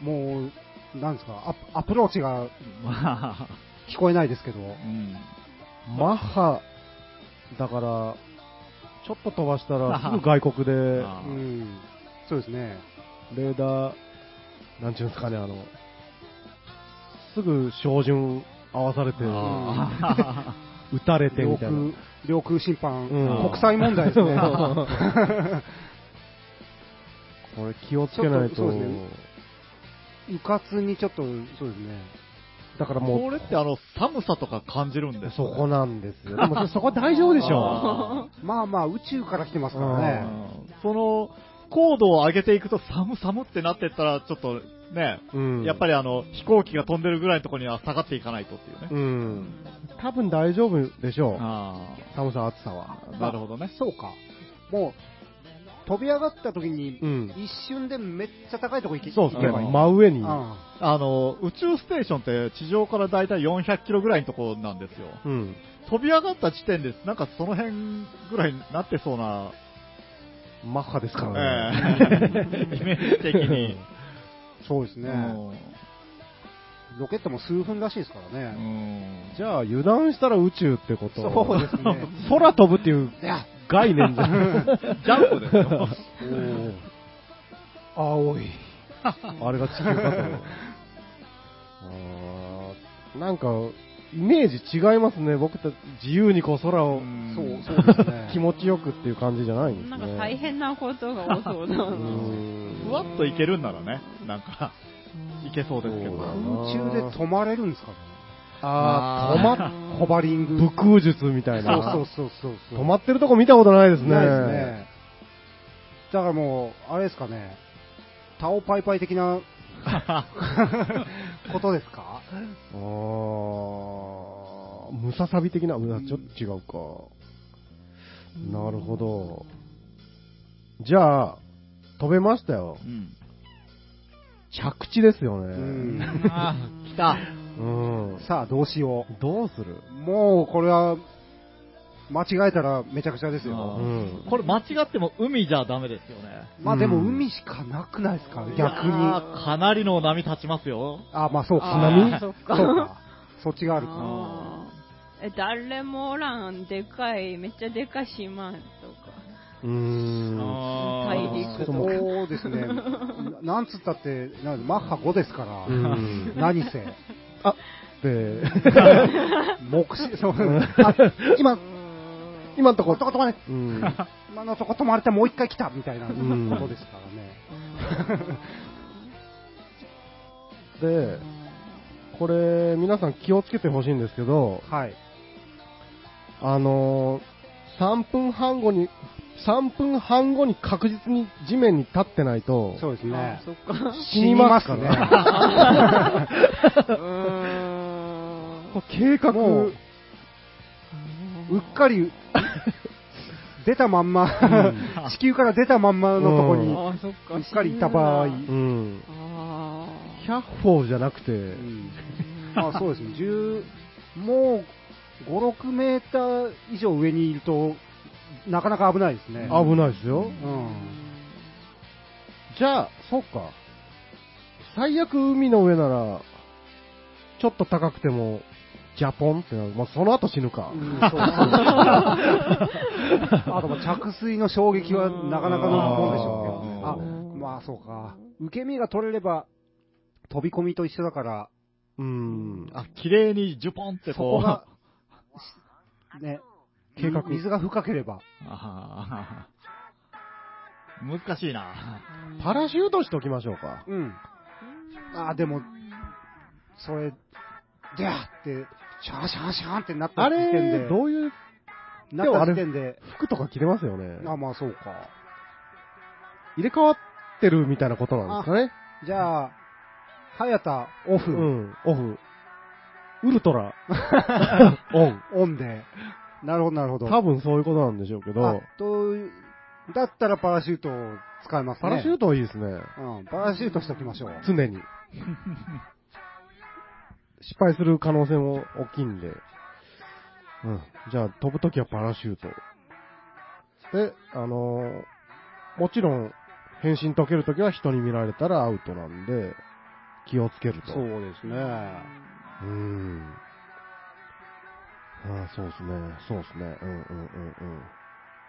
もう、なんですか、アアプローチが聞こえないですけど、[laughs] うん。マッハ、だから、ちょっと飛ばしたら [laughs] すぐ外国で、うん、そうですね。レーダー、なんちゅうんですかね、あの、すぐ照準合わされて、あ撃たれて領みたいな。空、領空侵犯、うん国際問題ですね。[laughs] これ気をつけないと。ちょっとそうですねうかつにちょっと、そうですね。ーだからもう、これってあの、寒さとか感じるんですそか？ねこなんですよ。[laughs] でもそこ大丈夫でしょあ [laughs] まあまあ、宇宙から来てますからーね。うんその、高度を上げていくと寒寒ってなってったら、ちょっとね、う。うん。やっぱりあの、飛行機が飛んでるぐらいのところには下がっていかないとっていうね。うん。多分大丈夫でしょう。あ寒さ、暑さは。あ、なるほどね。そうか。もう、飛び上がった時に、うん。一瞬でめっちゃ高いとこ行きそうですね。真上に。うんあの、宇宙ステーションって地上からだいたい400キロぐらいのところなんですよ。うん。飛び上がった時点で、なんかその辺ぐらいになってそうな、マッハですかえらね。え [laughs] イメージ的に。[laughs] そうですね。うんロケットも数分らしいですからうね。んじゃあ、油断したら宇宙ってことそうですね。[laughs] 空飛ぶっていう概念じゃん。[laughs] ジャンプですよ。青い。あれが地球かと [laughs] なんか、イメージ違いますね。僕たち自由にこう空をそう、そうですね。[laughs] 気持ちよくっていう感じじゃないんですね。なんか大変なことが多そうだな。ふわっといけるんならね、なんか、いけそうですけど。空中で止まれるんですかね。あー、止まっ、ホバリング。武空術みたいな。そうそうそうそうそう。止まってるとこ見たことないですね。ないですね。だからもう、あれですかね。タオパイパイ的な [laughs] ことですか？あー、ムササビ的な、うわちょっと違うか。なるほど。じゃあ、飛べましたよ。うん。着地ですようね。ん。あー、来た。うん。さあ、どうしよどうする？う。もう、これは、間違えたらめちゃくちゃですうよ。うん。これ間違っても海じゃダメですよね。まあでもうん海しかなくないですか？逆に。ーかなりの波立ちますよ。あ、まあそうか。あーそっかそうか。そっちがあるか。え、誰もおらん、でかい、めっちゃでかい島とか。うーん。大陸そとうですね。な [laughs] なんつったって、なんマッハ5ですから。うん何せ。[laughs] あ、で、[laughs] 目視、そう、あ今、今んとこ、とこ止まれうん。今のとこ止まれてもう一回来たみたいなこんとですからね。[laughs] で、これ、皆さん気をつけてほしいんですけど、はい。あのー、3分半後に、3分半後に確実に地面に立ってないと、そうですね。死にますから。[laughs] うーんこれ計画、うっかり、[laughs] 出たまんま、地球から出たまんまのとこに。うっかりいた場合、うん。あ100歩じゃなくて、うんまあそうですね、10もう5、6メーター以上上にいると、なかなか危ないですね。危ないですよ。うん。じゃあ、そっか。最悪海の上なら、ちょっと高くても、ジャポンってなる。まあ、その後死ぬか。うん [laughs] そう [laughs] あとまあ着水の衝撃はなかなかのもんでしょうけどね。あ、まあそうか。受け身が取れれば、飛び込みと一緒だから、うん。あ、綺麗にジュポンってこう。そこが、[laughs] ね、計画水が深ければ。あー難しいな。パラシュートしておきましょうか。うん。あ、でも、それ、でやって、シャーシャーシャーってなったあ時点れ、で、どういうなった時点で、服とか着れますよね。あ、まあそうか。入れ替わってるみたいなことなんですかね。じゃあ、早田オフ、うん、オフ。ウルトラ、[laughs] オン。オンで。なるほど、なるほど。多分そういうことなんでしょうけあど、と、だったらパラシュートを使いますね。パラシュートはいいですね。うん、パラシュートしておきましょう。常に。[laughs] 失敗する可能性も大きいんで。うん。じゃあ、飛ぶときはパラシュート。で、あのーもちろん、変身解けるときは人に見られたらアウトなんで、気をつけると。そうですね。うーん。ああ、そうですね。そうですね。うんうんうんうん。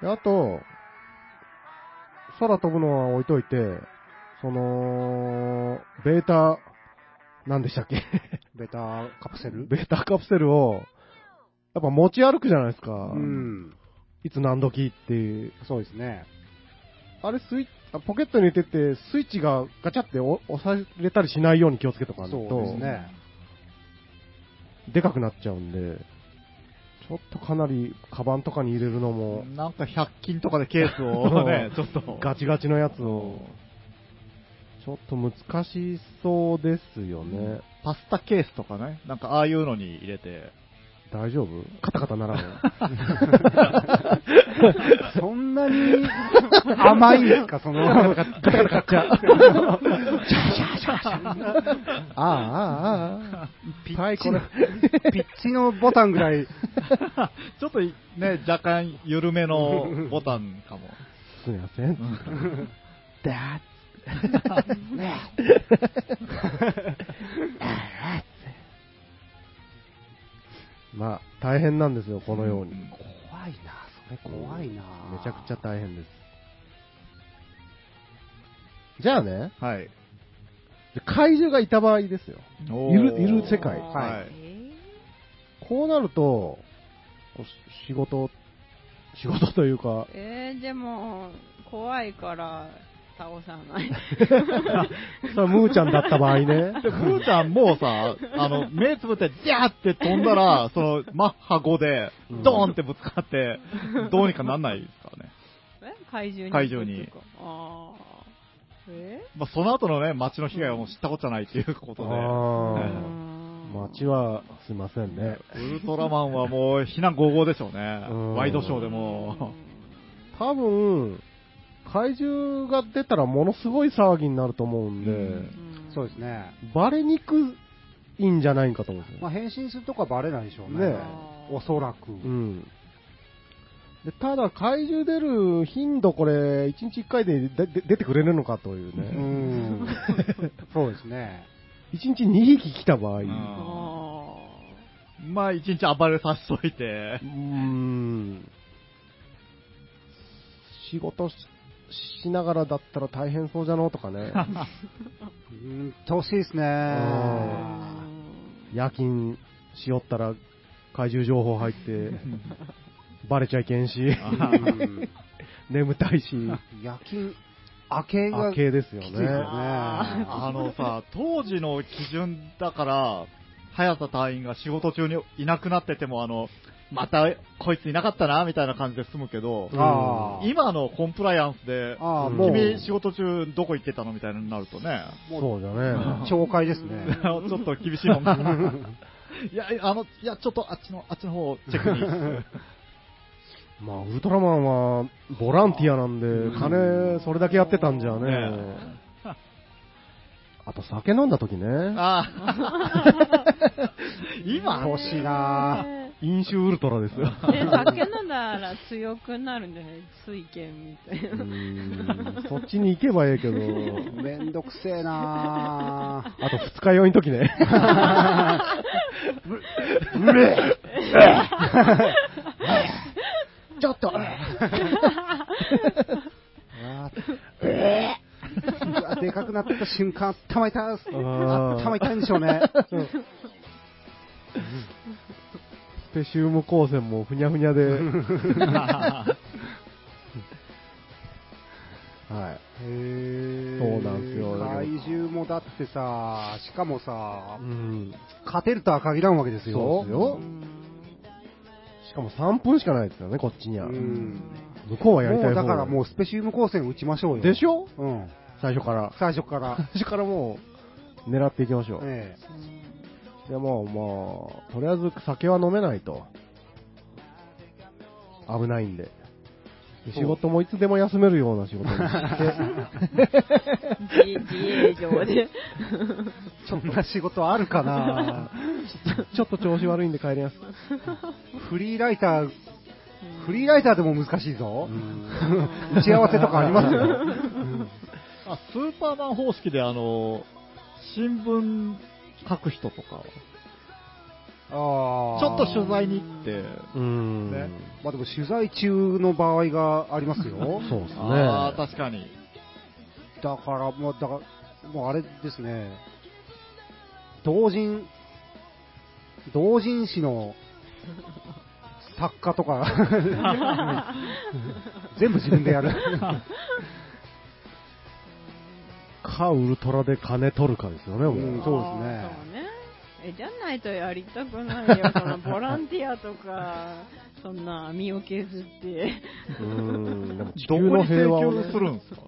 で、あと、空飛ぶのは置いといて、その、ベータ何でしたっけ？[laughs] ベタカプセル？ベータカプセルを、やっぱ持ち歩くじゃないですか。うん。いつ何時っていう。そうですね。あれスイッポケットに入れてて、スイッチがガチャってお押されたりしないように気をつけとかないそうと、ですね。でかくなっちゃうんで、ちょっとかなり、カバンとかに入れるのも、なんか100均とかでケースをね、[laughs] ちょっと。ガチガチのやつを、ちょっと難しそうですよね。パスタケースとかね、なんかああいうのに入れて。大丈夫？カタカタならない。[laughs] そんなに甘いんですか、[laughs] その。ガタガタガチャ。ああ、ああ、ああ。ピはい、ッチの。ピッチのボタンぐらい。[laughs] ちょっとね、若干緩めのボタンかも。すみません。だまあ、大変なんですよ、このように。め怖いな、それ怖いな。ちゃくちゃ大変です。じゃあね、はい。怪獣がいた場合ですよ。いるいる世界はい。こうなると、こう仕事、仕事というか、えー、でも、怖いから倒さない。[laughs] そムーちゃんだった場合ね。で、ふーちゃんもうさ、あの、目つぶって、ジャーって飛んだら、その、マッハ5で、ドーンってぶつかって、どうにかなんないですからね。え怪獣に？怪獣にああ。え？まあ、その後のね、街の被害はもう知ったことじゃないっていうことで。街はすいませんね。ウルトラマンはもう、避難合々でしょうねうん。ワイドショーでも。多分、怪獣が出たらものすごい騒ぎになると思うんで、うんそうですね。バレにくいんじゃないかと思うんですよ。まあ、変身するとこはバレないでしょうね。ねおそらく。うん。でただ、怪獣出る頻度、これ、1日1回ででで出てくれるのかといううね。ん。[laughs] そうですね。1日2匹来た場合、ううんあまあ、一日暴れさせといてー。ん、仕事ししながらだったら大変そうじゃの？とかね。[laughs] うん、ってほしいですね。あ夜勤しよったら怪獣情報入って、[laughs] バレちゃいけんし、うん眠たいし、夜勤、明けが明けですよね。きついですよね。あのさ、当時の基準だから、早田隊員が仕事中にいなくなってても、あの、またこいついなかったな、みたいな感じで済むけど、今のコンプライアンスで、君仕事中どこ行ってたのみたいになるとね、そうだね。[laughs] 懲戒ですね。[laughs] ちょっと厳しいもんな。[laughs] いや、あの、いや、ちょっとあっちの、あっちの方チェックに。まあ、ウルトラマンはボランティアなんで、金それだけやってたんじゃね。ねあと酒飲んだ時ね。ああ。今、欲しいなえ飲酒ウルトラですよ。ー、酒飲んだら強くなるんじゃない？水拳みたいうな。そっちに行けばええけど、[laughs] めんどくせえなあ。と二日酔いの時ね。[laughs] [laughs] ちょっと、あーでかくなった瞬間、頭痛い、ー。頭痛いんでしょうね。スペシウム光線もふにゃふにゃで、[laughs] はい。へそうなんすよ怪獣もだってさ、しかもさう、ん。勝てるとは限らんわけですよ。そうですよ。しかも3分しかないですよね、こっちには。うん向こうはやりたいもうだ方からもうスペシウム光線打ちましょうよ。でしょ？うん。最初から。最初から。[laughs] 最初からもう、狙っていきましょう。えでも、まあ、とりあえず酒は飲めないと。危ないんで。で仕事もいつでも休めるような仕事にして、自自営業で。えそんな仕事あるかなちょっと調子悪いんで帰ります。フリーライター、フリーライターでも難しいぞう。ん打ち合わせとかありますよ。あスーパーマン方式であの、新聞書く人とか、あーちょっと取材に行って、うん。ねまあでも取材中の場合がありますよ。[laughs] そうですね。ああ、確かに。だから、もう、だから、もうあれですね。同人、同人誌の作家とか、[laughs] 全部自分でやる。か、ウルトラで金取るかですよね、もう。うんそうですねね。え、じゃないとやりたくないよ。そのボランティアとか、[laughs] そんな身を削って。うん。でも地ど球の平和を、ね求、するんですか？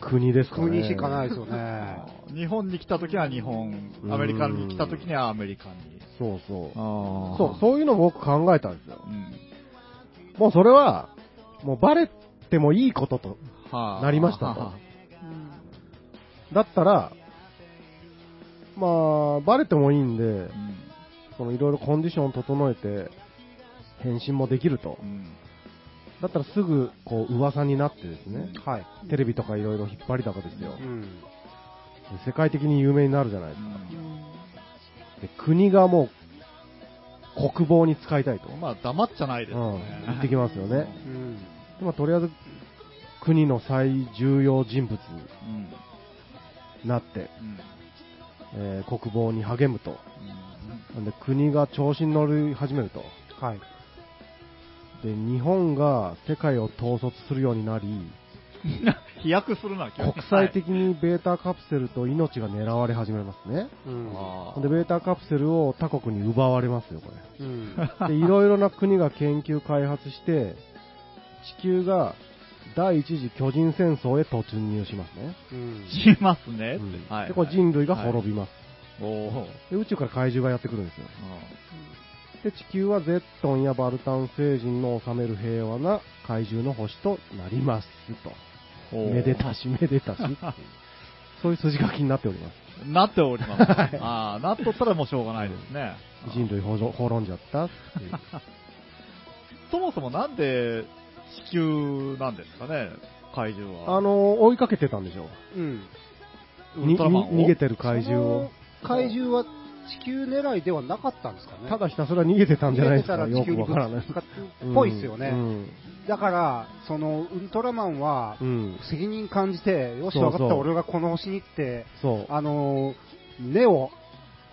国ですかね。国しかないですよね。日本に来た時は日本、アメリカに来た時にはアメリカに。そうそう。ああそう、そういうの僕考えたんですよ。うん。もうそれは、もうバレてもいいことと。はあなりましたとはうんだったら、まあ、バレてもいいんであ、うんそのいろいろコンディションを整えて、返信もできるとう。んだったらすぐ、こう、噂になってですね、はい。テレビとかいろいろ引っ張りだこですよう。ん。で世界的に有名になるじゃないですか。うんで国がもう、国防に使いたいと。まあ、黙っちゃないですよね。うん言ってきますよねうん。でまあ、とりあえず、国の最重要人物。なって、うん。えー国防に励むと。うんなんで国が調子に乗り始めると。はい。で、日本が世界を統率するようになり、[laughs] 飛躍するな、国際的にベータカプセルと命が狙われ始めますね。うん。あで、ベータカプセルを他国に奪われますよ、こうん。れ。で、いろいろな国が研究開発して、地球が第一次巨人戦争へ突入しますね。うん。しますね。うんはい。で、これ人類が滅びます。おお。で、宇宙から怪獣がやってくるんですよ。で、地球はゼットンやバルタン星人の治める平和な怪獣の星となりますと。おーめでたし、めでたし。[laughs] そういう筋書きになっております。なっております。ああ、なっとったらもうしょうがないですね。人類ほろ滅んじゃったっていう。[laughs] そもそもなんで地球なんですかね、怪獣は。あの、追いかけてたんでしょうん。ウルトラマンをにに逃げてる怪獣を。その怪獣は地球狙いではなかったんですかね。ただひたすら逃げてたんじゃないですか。逃げよくてたら地球にぶつわからない。かっぽいですよね。うん。だから、その、ウルトラマンはう、ん。責任感じて、よし、そうそう分かった、俺がこの星に行って、そう。あのー、根を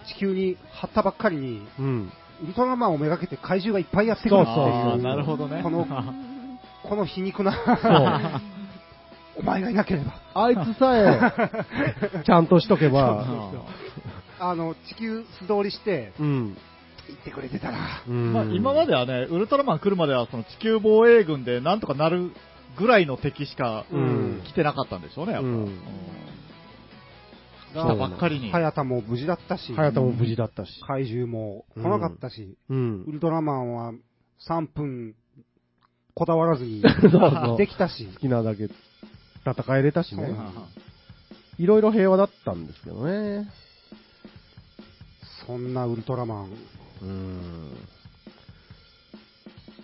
地球に張ったばっかりに、うん。ウルトラマンをめがけて怪獣がいっぱいやってくるっていう、そうそうあーなるほどね。この [laughs] この皮肉な、そう。お前がいなければ、あいつさえ、[laughs] ちゃんとしとけば、あの、地球素通りして、うん。行ってくれてたら、うん。まあ、今まではね、ウルトラマン来るまではその地球防衛軍でなんとかなるぐらいの敵しかうん。来てなかったんでしょうね、やっぱ。うん。うん。来たばっかりに。早田も無事だったし、早田も無事だったし。怪獣も来なかったし、うウん。ルトラマンは3分こだわらずに [laughs] できたし好、きなだけ戦えれたしね。いろいろ平和だったんですけどね。そんなウルトラマン、うん。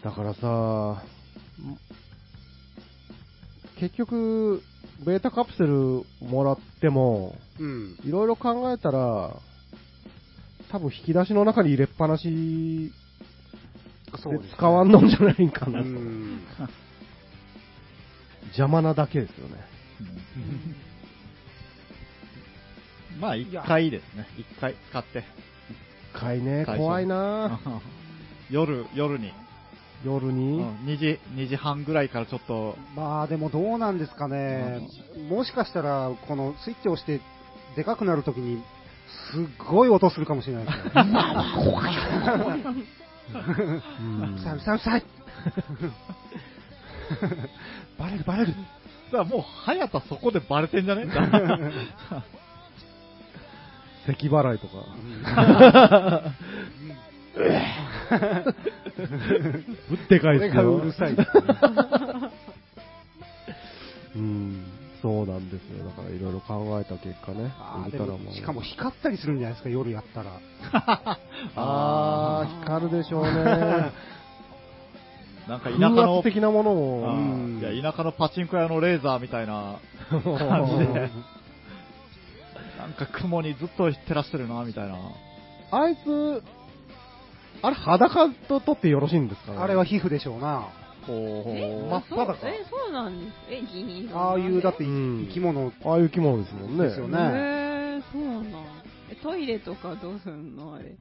だからさ、結局、ベータカプセルもらっても、うん、いろいろ考えたら、多分引き出しの中に入れっぱなしでそうですね使わんのんじゃないかうな邪魔なだけですよね。うんまあ、一回ですね。一回使って。一回ね、怖いな [laughs] 夜、夜に、う夜に？ん2時、2時半ぐらいからちょっと、まあでもどうなんですかね、もしかしたら、このスイッチを押して、でかくなるときに、すっごい音するかもしれないですね。[laughs] うんうるさいうるさいうるさいバレるバレる。だからもう、早田そこでバレてんじゃね？[laughs] 咳払いとか。[laughs] ぶってかいこれですよ。がうるさい。うん、そうなんですよ。だからいろいろ考えた結果ね。あウルトラマンもしかも光ったりするんじゃないですか、夜やったら。[laughs] あー、光るでしょうね。[laughs] なんか田舎風の圧、的なものあを。うんーいや田舎のパチンコ屋のレーザーみたいな [laughs] 感じで、なんか雲にずっと照らしてるな、みたいな。あいつ、あれ裸と取ってよろしいんですかね？あれは皮膚でしょうな。真っ裸え、そうなんです。え、銀色ああいう、だってうん生き物ああいう生き物ですもんね。ですよねへえそうなん。え、トイレとかどうすんのあれ？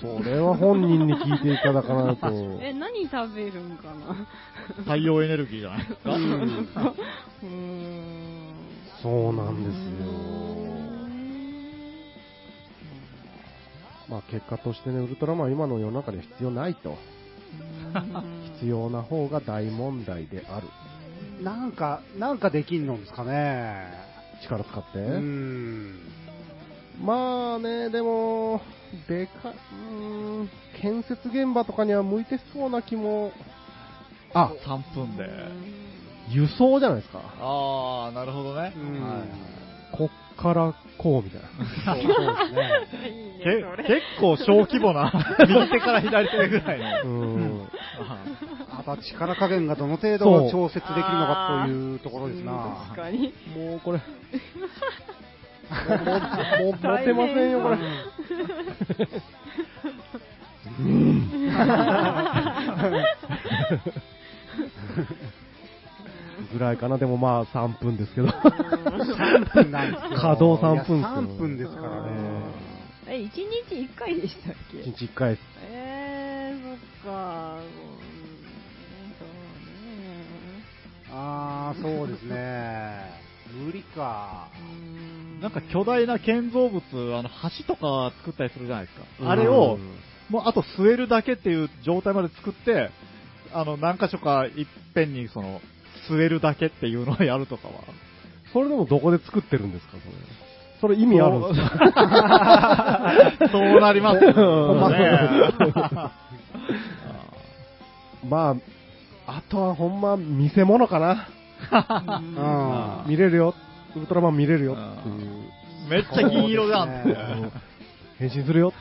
それは本人に聞いていただかないと。[laughs] え、何食べるんかな？太陽エネルギーじゃない？ですか。うーん。そうなんですよ。まあ結果としてね、ウルトラマンは今の世の中では必要ないと。必要な方が大問題である。なんか、なんかできんのですかね。力使って。うーん。まあね、でも、でか、うーん、建設現場とかには向いてそうな気も。あ、3分で。輸送じゃないですか。ああ、なるほどね。うんはいからこうみたいな。そうそうですね。いいねけそれ結構小規模な、[laughs] 右手から左手ぐらいの。うん。あとは力加減がどの程度調節できるのかというところですうんな確。かに。もうこれ。[laughs] もう、もう、もう持てませんよ、これ。[laughs] ぐらいかな、でもまあ3分ですけど。3分なんですよ。稼働3分っすよいや3分ですからね。え、1日1回でしたっけ？1日1回です。えー、そっか。うんそうね。あー、そうですね。無理か。うんなんか巨大な建造物、あの、橋とか作ったりするじゃないですか。あれを、もうあと据えるだけっていう状態まで作って、あの、何箇所かいっぺんにその、据えるだけっていうのをやるとかは。それでもどこで作ってるんですか、それ？それ意味あるんですか？そう [laughs] なりますようんね。[laughs] まあ、あとはほんま見せ物かな。うん。見れるよ。ウルトラマン見れるよっていう。めっちゃ銀色じゃん変身するよ。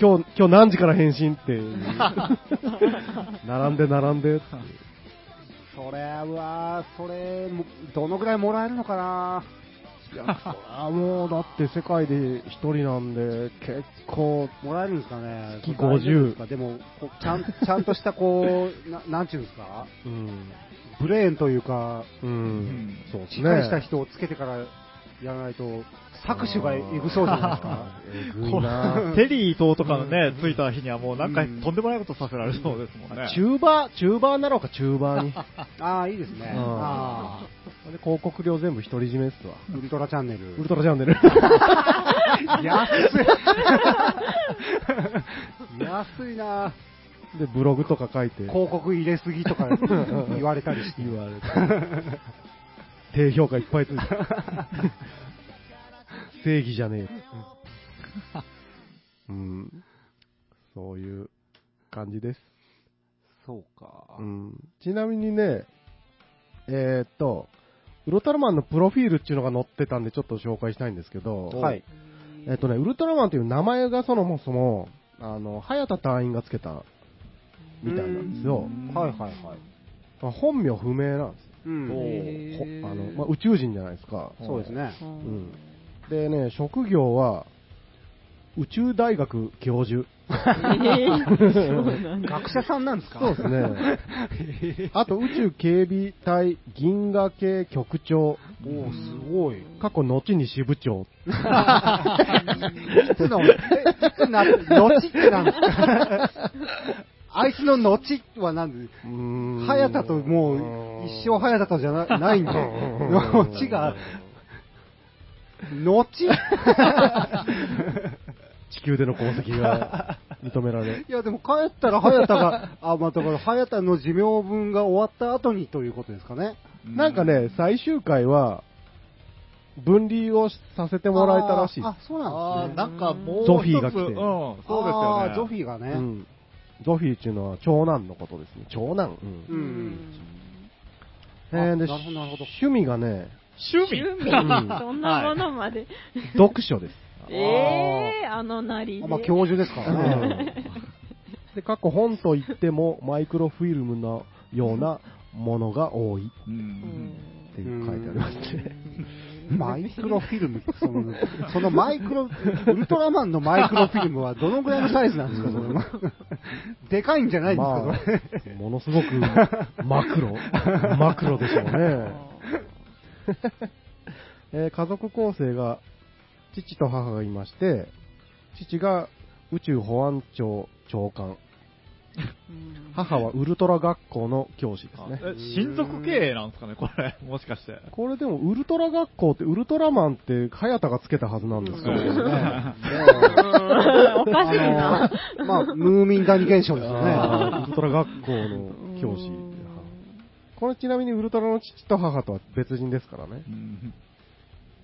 今日、今日何時から変身って。[laughs] 並んで並んでって。それは、それ、もどのぐらいもらえるのかな？[laughs] あもうだって世界で一人なんで、結構、もらえるんですかね？月大丈夫50でも、こうちゃん、[laughs] ちゃんとしたこう、ななんちゅうんですか？うん。ブレーンというか、うん。そうですしっね。かりした人をつけてからやらないと、搾取がえぐそうじゃないですか？[laughs] えぐいなテリー伊藤とかのね、ついた日にはもうなんかうんとんでもないことさせられそうですもんね。チューバー、チューバーなのか、チュ [laughs] ーバーに。ああ、いいですね。うんあで広告料全部独り占めっすわ。あ、ウルトラチャンネル。ウルトラチャンネル。安い。[laughs] 安いなで、ブログとか書いて。広告入れすぎとか言われたりして。言われて。低評価いっぱいついて。正義じゃねえよ。うん。そういう感じです。そうかうん。ちなみにね、えーっと、ウルトラマンのプロフィールっていうのが載ってたんでちょっと紹介したいんですけど、はい。えーっとね、ウルトラマンという名前がそもそも、あの、早田隊員がつけたみたいなんですよ。はいはいはい。まあ本名不明なんですよ。うん。あのまあ、宇宙人じゃないですか。そうですね。ううんん。でね、職業は、宇宙大学教授。[laughs] 学者さんなんですか？そうですね。あと、宇宙警備隊銀河系局長。おおすごい。過去、後に支部長。いつの、えいつな、後ってなんですか？あいつの後は何で、早田ともう一生早田とじゃなないんで、[laughs] 後が、後？[laughs] 地球での功績が認められ。いやでも帰ったら早田が、[laughs] あ、まあだから早田の寿命分が終わった後にということですかね。なんかね、最終回は、分離をさせてもらえたらしいですあ、そうあなんですね。ーなんかもうゾフィーが来てうん、そうですよね。ゾフィーがね。うん。ゾフィーっていうのは長男のことですね。長男。うんうん。えーで趣味がね、趣味趣味そんなものまで。読書です。ええー、あのなりで。あまあ教授ですからね。で、過去本といっても、マイクロフィルムのようなものが多いっううんんていう書いてありますね。マイクロフィルムってその、そのマイクロ、ウルトラマンのマイクロフィルムはどのぐらいのサイズなんですか、それは。でかいんじゃないんですか、ま。あ、ものすごくマクロ、[laughs] マクロでしょうね。[laughs] えー家族構成が、父と母がいまして、父が宇宙保安庁長官、うん母はウルトラ学校の教師ですね。え親族経営なんですかね、これ。もしかして。これでもウルトラ学校ってウルトラマンって早田がつけたはずなんですけど、そうですね。おかしいな。あのまあ、ムーミン谷現象ですよね。ウルトラ学校の教師。これちなみにウルトラの父と母とは別人ですからね。うん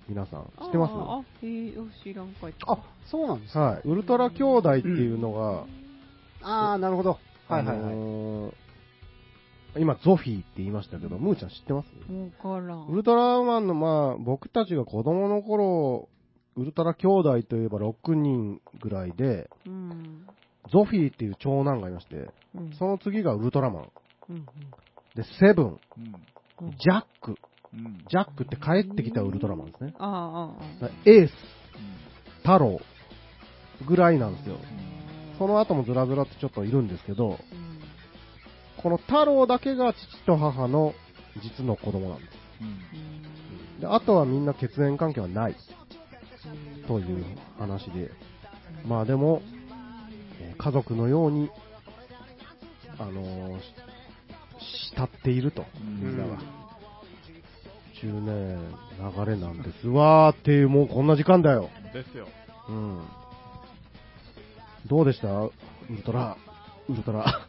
皆さん。知ってます？あえ、知らんかい。あ、そうなんですか。はい。ウルトラ兄弟っていうのが、ああ、なるほど。はいはいあはい。のー今、ゾフィーって言いましたけど、ムーちゃん知ってます？わからん。ウルトラマンの、まあ、僕たちが子供の頃、ウルトラ兄弟といえば6人ぐらいで、うん。ゾフィーっていう長男がいまして、うん。その次がウルトラマン。うん。で、セブン、うんジャック。うんジャックって帰ってきたウルトラマンですね。ああ、ああ。エース、太郎ぐらいなんですよ。その後もずらずらってちょっといるんですけど、うん。この太郎だけが父と母の実の子供なんです。うんで、あとはみんな血縁関係はないという話で、まあでも、えー家族のように、あのーし慕っていると、みんなが。中ね、流れなんですわーっていう、もうこんな時間だよ。ですよ。うん。どうでした？ウルトラ、ウルトラ。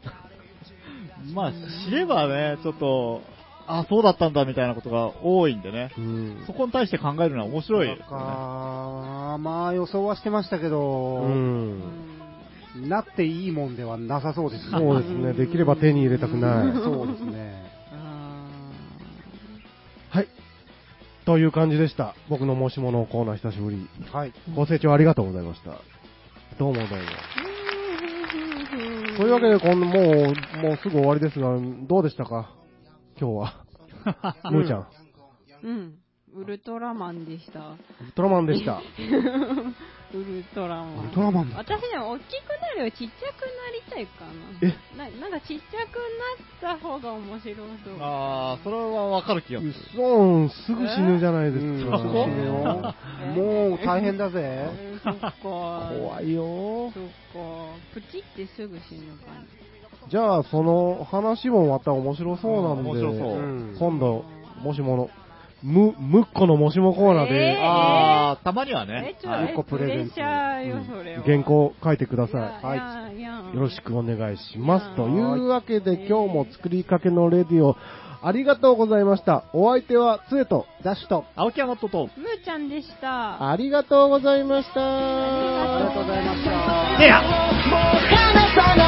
[laughs] まあ、知ればね、ちょっと、あ、そうだったんだみたいなことが多いんでね。うんそ。こに対して考えるのは面白いですまあ予想はしてましたけうど、ん。なっていいもんではなさそうですね。そうですね。できれば手に入れたくない。そうですね。あはい。という感じでした。僕の申し物コーナー久しぶり。はい。ご清聴ありがとうございました。どうもどうも。ーというわけで、こんもう、もうすぐ終わりですが、どうでしたか？今日は。[laughs] むーちゃん。うん。ウルトラマンでした。ウルトラマンでした。[laughs] ウルトラマン。ウルトラマンだ。私でも大きくなるよりちっちゃくなりたいかえ？な。ななんかちっちゃくなった方が面白そう。ああ、それはわかる気がすうる。そん、すぐ死ぬじゃないでうんすか。そうよもう大変だぜ。えーそっか。怖いよ。そっか。プチってすぐ死ぬかな。じゃあ、その話もまた面白そうなんで、面白そううん今度、もしもの、む、むっこのもしもコーナーで、えああ、たまにはえね、。ちょ、はいえ個プレゼントプレッシャーよ、それは。原稿書いてください。はい。よろしくお願いします。はいというわけで、今日も作りかけのレディオ、ありがとうございました。お相手は、つえと、ダッシュと。青木山とと、むーちゃんでした。ありがとうございました。あありがとうございました。